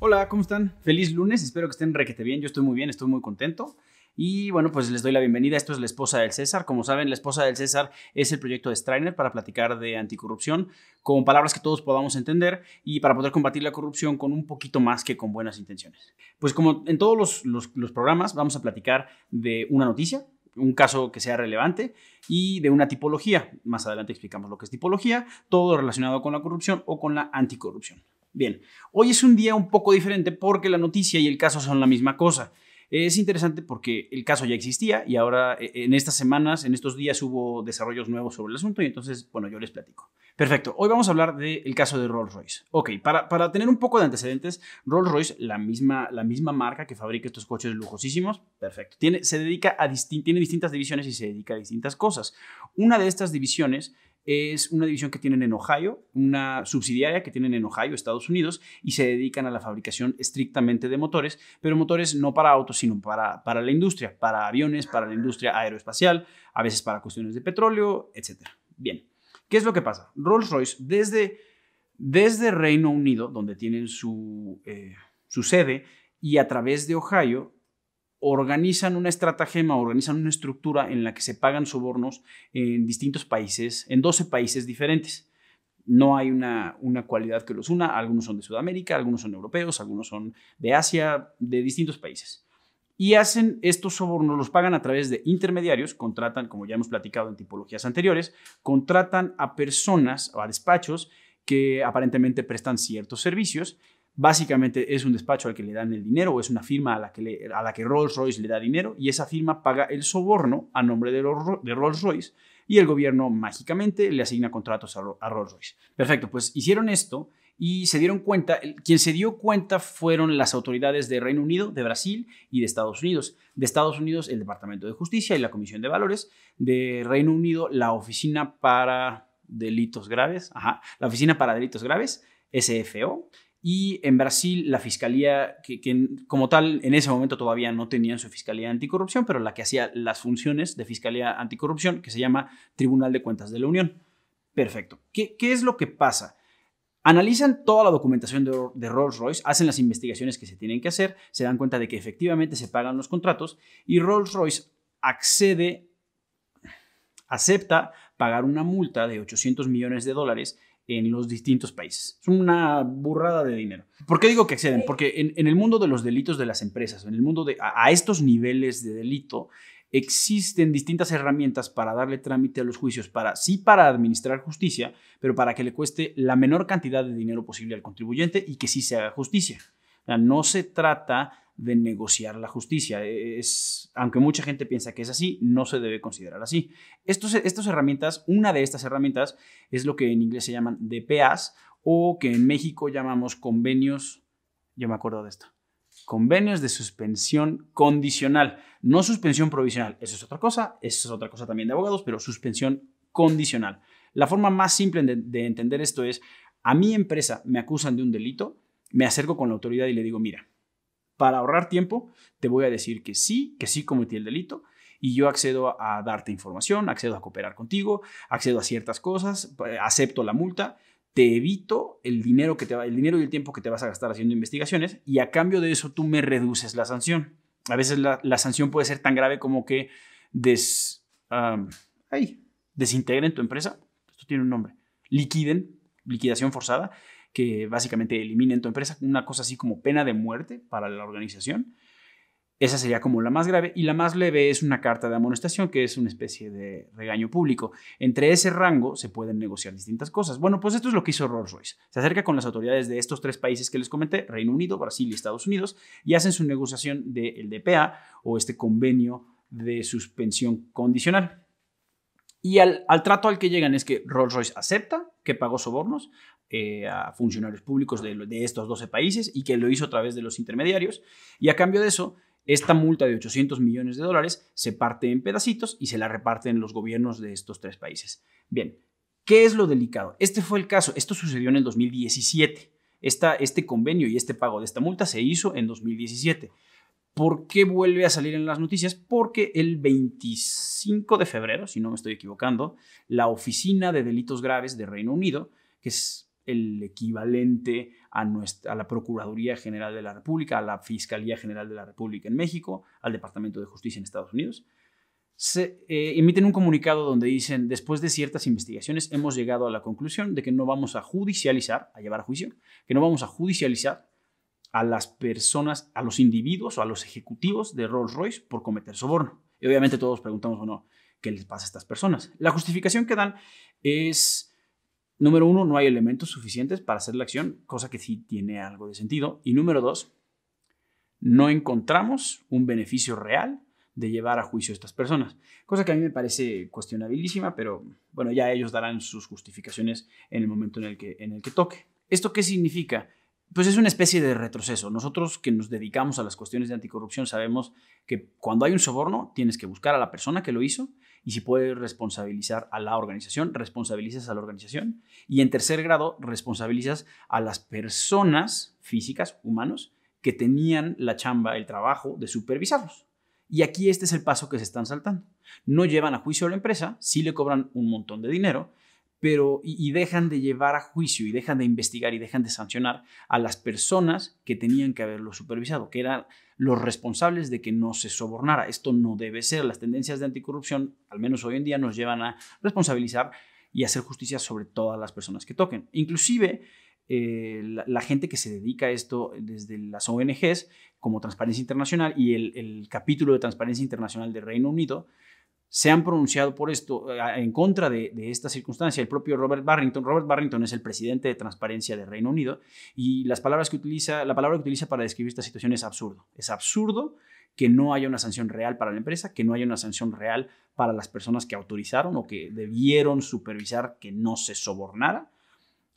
Hola, ¿cómo están? Feliz lunes, espero que estén requete bien. Yo estoy muy bien, estoy muy contento. Y bueno, pues les doy la bienvenida. Esto es La Esposa del César. Como saben, La Esposa del César es el proyecto de Strainer para platicar de anticorrupción con palabras que todos podamos entender y para poder combatir la corrupción con un poquito más que con buenas intenciones. Pues como en todos los, los, los programas, vamos a platicar de una noticia, un caso que sea relevante y de una tipología. Más adelante explicamos lo que es tipología, todo relacionado con la corrupción o con la anticorrupción. Bien, hoy es un día un poco diferente porque la noticia y el caso son la misma cosa. Es interesante porque el caso ya existía y ahora e, en estas semanas, en estos días hubo desarrollos nuevos sobre el asunto y entonces, bueno, yo les platico. Perfecto, hoy vamos a hablar del caso de Rolls Royce. Ok, para, para, tener un poco de antecedentes, Rolls Royce, la misma, la misma marca que fabrica estos coches lujosísimos, perfecto, tiene, se dedica a tiene distintas divisiones y se dedica a distintas cosas. Una de estas divisiones es una división que tienen en Ohio, una subsidiaria que tienen en Ohio, Estados Unidos, y se dedican a la fabricación estrictamente de motores, pero motores no para autos, sino para, para la industria, para aviones, para la industria aeroespacial, a veces para cuestiones de petróleo, etc. Bien, ¿qué es lo que pasa? Rolls-Royce, desde, desde Reino Unido, donde tienen su, eh, su sede, y a través de Ohio, organizan una estratagema, organizan una estructura en la que se pagan sobornos en distintos países, en 12 países diferentes. No hay una, una cualidad que los una, algunos son de Sudamérica, algunos son europeos, algunos son de Asia, de distintos países. Y hacen estos sobornos, los pagan a través de intermediarios, contratan, como ya hemos platicado en tipologías anteriores, contratan a personas o a despachos que aparentemente prestan ciertos servicios Básicamente es un despacho al que le dan el dinero o es una firma a la que, a la que Rolls Royce le da dinero y esa firma paga el soborno a nombre de, Rolls Royce y el gobierno mágicamente le asigna contratos a, a Rolls Royce. Perfecto, pues hicieron esto y se dieron cuenta, quien se dio cuenta fueron las autoridades de Reino Unido, de Brasil y de Estados Unidos. De Estados Unidos el Departamento de Justicia y la Comisión de Valores, de Reino Unido la Oficina para Delitos Graves, ajá, la Oficina para Delitos Graves, SFO, y en Brasil, la fiscalía, que, como tal en ese momento todavía no tenían su fiscalía anticorrupción, pero la que hacía las funciones de fiscalía anticorrupción, que se llama Tribunal de Cuentas de la Unión. Perfecto. ¿Qué, es lo que pasa? Analizan toda la documentación de, de Rolls Royce, hacen las investigaciones que se tienen que hacer, se dan cuenta de que efectivamente se pagan los contratos y Rolls Royce accede, acepta pagar una multa de 800 millones de dólares en los distintos países. Es una burrada de dinero. ¿Por qué digo que acceden? Porque en, el mundo de los delitos de las empresas, en el mundo de a, estos niveles de delito, existen distintas herramientas para darle trámite a los juicios, para sí para administrar justicia, pero para que le cueste la menor cantidad de dinero posible al contribuyente y que sí se haga justicia. O sea, no se trata de negociar la justicia. Es, aunque mucha gente piensa que es así, no se debe considerar así. Estos, estas herramientas, una de estas herramientas es lo que en inglés se llaman DPAs o que en México llamamos convenios, yo me acuerdo de esto, convenios de suspensión condicional, no suspensión provisional. Eso es otra cosa, eso es otra cosa también de abogados, pero suspensión condicional. La forma más simple de entender esto es, a mi empresa me acusan de un delito, me acerco con la autoridad y le digo, mira, para ahorrar tiempo, te voy a decir que sí, que sí cometí el delito y yo accedo a darte información, accedo a cooperar contigo, accedo a ciertas cosas, acepto la multa, te evito el dinero, que te va, el dinero y el tiempo que te vas a gastar haciendo investigaciones y a cambio de eso tú me reduces la sanción. A veces la, sanción puede ser tan grave como que des, desintegren tu empresa, esto tiene un nombre, liquiden, liquidación forzada, que básicamente eliminen tu empresa, una cosa así como pena de muerte para la organización. Esa sería como la más grave y la más leve es una carta de amonestación que es una especie de regaño público. Entre ese rango se pueden negociar distintas cosas. Bueno, pues esto es lo que hizo Rolls Royce. Se acerca con las autoridades de estos tres países que les comenté, Reino Unido, Brasil y Estados Unidos, y hacen su negociación del DPA o este convenio de suspensión condicional. Y al, trato al que llegan es que Rolls Royce acepta que pagó sobornos eh, a funcionarios públicos de, estos 12 países y que lo hizo a través de los intermediarios. Y a cambio de eso, esta multa de 800 millones de dólares se parte en pedacitos y se la reparten los gobiernos de estos tres países. Bien, ¿qué es lo delicado? Este fue el caso. Esto sucedió en el 2017. Esta, este convenio y este pago de esta multa se hizo en 2017. ¿Por qué vuelve a salir en las noticias? Porque el 25 de febrero, si no me estoy equivocando, la Oficina de Delitos Graves de Reino Unido, que es el equivalente a, nuestra, a la Procuraduría General de la República, a la Fiscalía General de la República en México, al Departamento de Justicia en Estados Unidos. Se eh, emiten un comunicado donde dicen, después de ciertas investigaciones hemos llegado a la conclusión de que no vamos a judicializar, a llevar a juicio, que no vamos a judicializar a las personas, a los individuos o a los ejecutivos de Rolls Royce por cometer soborno. Y obviamente todos preguntamos, bueno, ¿qué les pasa a estas personas? La justificación que dan es, número uno, no hay elementos suficientes para hacer la acción, cosa que sí tiene algo de sentido. Y número dos, no encontramos un beneficio real de llevar a juicio a estas personas, cosa que a mí me parece cuestionabilísima, pero bueno, ya ellos darán sus justificaciones en el momento en el que, en el que toque. ¿Esto qué significa? Pues es una especie de retroceso. Nosotros que nos dedicamos a las cuestiones de anticorrupción sabemos que cuando hay un soborno tienes que buscar a la persona que lo hizo y si puedes responsabilizar a la organización, responsabilizas a la organización. Y en tercer grado, responsabilizas a las personas físicas, humanos, que tenían la chamba, el trabajo de supervisarlos. Y aquí este es el paso que se están saltando. No llevan a juicio a la empresa, sí le cobran un montón de dinero, pero y, dejan de llevar a juicio y dejan de investigar y dejan de sancionar a las personas que tenían que haberlo supervisado, que eran los responsables de que no se sobornara. Esto no debe ser. Las tendencias de anticorrupción, al menos hoy en día, nos llevan a responsabilizar y hacer justicia sobre todas las personas que toquen. Inclusive eh, la, gente que se dedica a esto desde las ONGs como Transparencia Internacional y el, el capítulo de Transparencia Internacional de Reino Unido se han pronunciado por esto, eh, en contra de, esta circunstancia. El propio Robert Barrington, Robert Barrington es el presidente de Transparencia de Reino Unido y las palabras que utiliza, la palabra que utiliza para describir esta situación es absurdo. Es absurdo que no haya una sanción real para la empresa, que no haya una sanción real para las personas que autorizaron o que debieron supervisar que no se sobornara.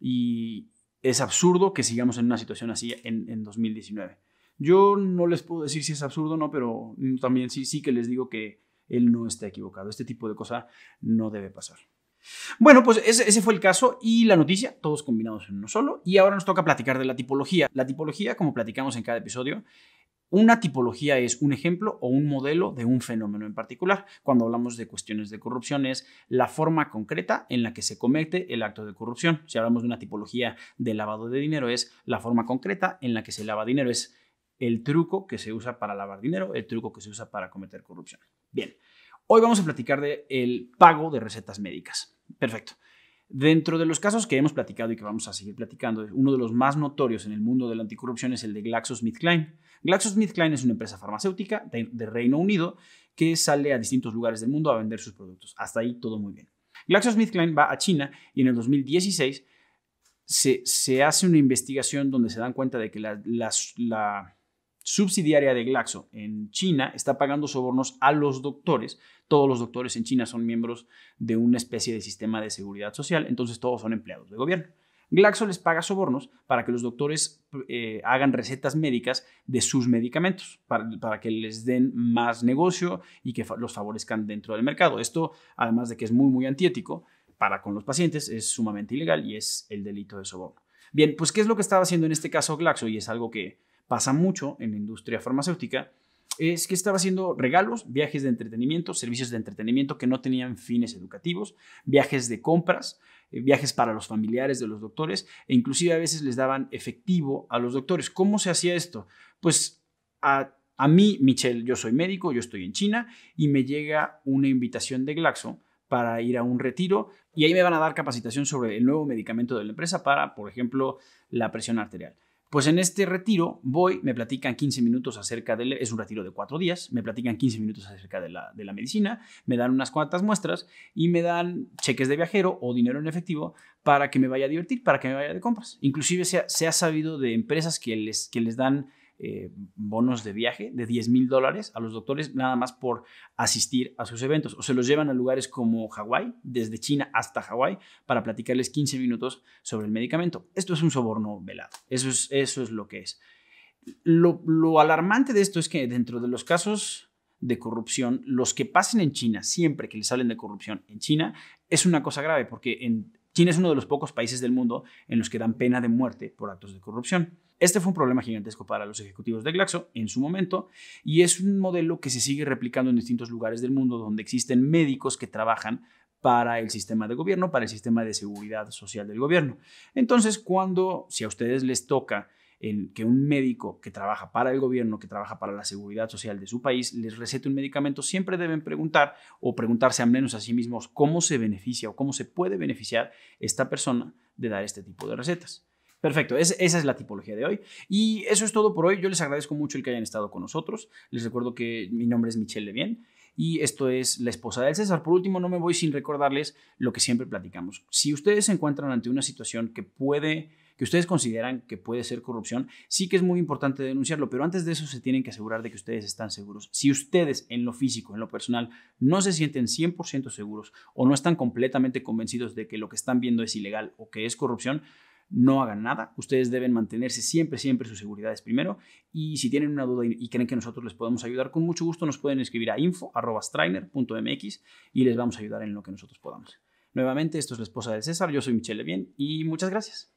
Y es absurdo que sigamos en una situación así en, en 2019. Yo no les puedo decir si es absurdo o no, pero también sí, sí que les digo que él no está equivocado. Este tipo de cosa no debe pasar. Bueno, pues ese, fue el caso y la noticia, todos combinados en uno solo. Y ahora nos toca platicar de la tipología. La tipología, como platicamos en cada episodio, una tipología es un ejemplo o un modelo de un fenómeno en particular. Cuando hablamos de cuestiones de corrupción es la forma concreta en la que se comete el acto de corrupción. Si hablamos de una tipología de lavado de dinero es la forma concreta en la que se lava dinero. Es el truco que se usa para lavar dinero, el truco que se usa para cometer corrupción. Bien, hoy vamos a platicar del el pago de recetas médicas. Perfecto. Dentro de los casos que hemos platicado y que vamos a seguir platicando, uno de los más notorios en el mundo de la anticorrupción es el de GlaxoSmithKline. GlaxoSmithKline es una empresa farmacéutica de, Reino Unido que sale a distintos lugares del mundo a vender sus productos. Hasta ahí todo muy bien. GlaxoSmithKline va a China y en el 2016 se, se hace una investigación donde se dan cuenta de que la, la subsidiaria de Glaxo en China está pagando sobornos a los doctores. Todos los doctores en China son miembros de una especie de sistema de seguridad social, entonces todos son empleados de gobierno. Glaxo les paga sobornos para que los doctores eh, hagan recetas médicas de sus medicamentos, para, que les den más negocio y que los favorezcan dentro del mercado. Esto, además de que es muy, muy antiético para con los pacientes, es sumamente ilegal y es el delito de soborno. Bien, pues ¿qué es lo que estaba haciendo en este caso Glaxo? Y es algo que pasa mucho en la industria farmacéutica, es que estaba haciendo regalos, viajes de entretenimiento, servicios de entretenimiento que no tenían fines educativos, viajes de compras, eh, viajes para los familiares de los doctores e inclusive a veces les daban efectivo a los doctores. ¿Cómo se hacía esto? Pues a, a mí, Michelle, yo soy médico, yo estoy en China y me llega una invitación de Glaxo para ir a un retiro y ahí me van a dar capacitación sobre el nuevo medicamento de la empresa para, por ejemplo, la presión arterial. Pues en este retiro voy, me platican 15 minutos acerca de, es un retiro de cuatro días, me platican 15 minutos acerca de la, de la medicina, me dan unas cuantas muestras y me dan cheques de viajero o dinero en efectivo para que me vaya a divertir, para que me vaya de compras. Inclusive se ha, se ha sabido de empresas que les, que les dan eh, bonos de viaje de 10 mil dólares a los doctores nada más por asistir a sus eventos o se los llevan a lugares como Hawái, desde China hasta Hawái, para platicarles 15 minutos sobre el medicamento. Esto es un soborno velado, eso es, eso es lo que es. Lo, alarmante de esto es que dentro de los casos de corrupción, los que pasen en China, siempre que les hablen de corrupción en China, es una cosa grave, porque en China es uno de los pocos países del mundo en los que dan pena de muerte por actos de corrupción. Este fue un problema gigantesco para los ejecutivos de Glaxo en su momento y es un modelo que se sigue replicando en distintos lugares del mundo donde existen médicos que trabajan para el sistema de gobierno, para el sistema de seguridad social del gobierno. Entonces, cuando, si a ustedes les toca que un médico que trabaja para el gobierno, que trabaja para la seguridad social de su país, les recete un medicamento, siempre deben preguntar o preguntarse al menos a sí mismos cómo se beneficia o cómo se puede beneficiar esta persona de dar este tipo de recetas. Perfecto, esa es la tipología de hoy. Y eso es todo por hoy. Yo les agradezco mucho el que hayan estado con nosotros. Les recuerdo que mi nombre es Michelle Levien y esto es La esposa del César. Por último, no me voy sin recordarles lo que siempre platicamos. Si ustedes se encuentran ante una situación que puede que ustedes consideran que puede ser corrupción, sí que es muy importante denunciarlo, pero antes de eso se tienen que asegurar de que ustedes están seguros. Si ustedes en lo físico, en lo personal, no se sienten 100% seguros o no están completamente convencidos de que lo que están viendo es ilegal o que es corrupción, no hagan nada. Ustedes deben mantenerse siempre, siempre sus seguridades primero. Y si tienen una duda y creen que nosotros les podemos ayudar, con mucho gusto nos pueden escribir a info.strainer.mx y les vamos a ayudar en lo que nosotros podamos. Nuevamente, esto es la esposa del César. Yo soy Michelle Levien y muchas gracias.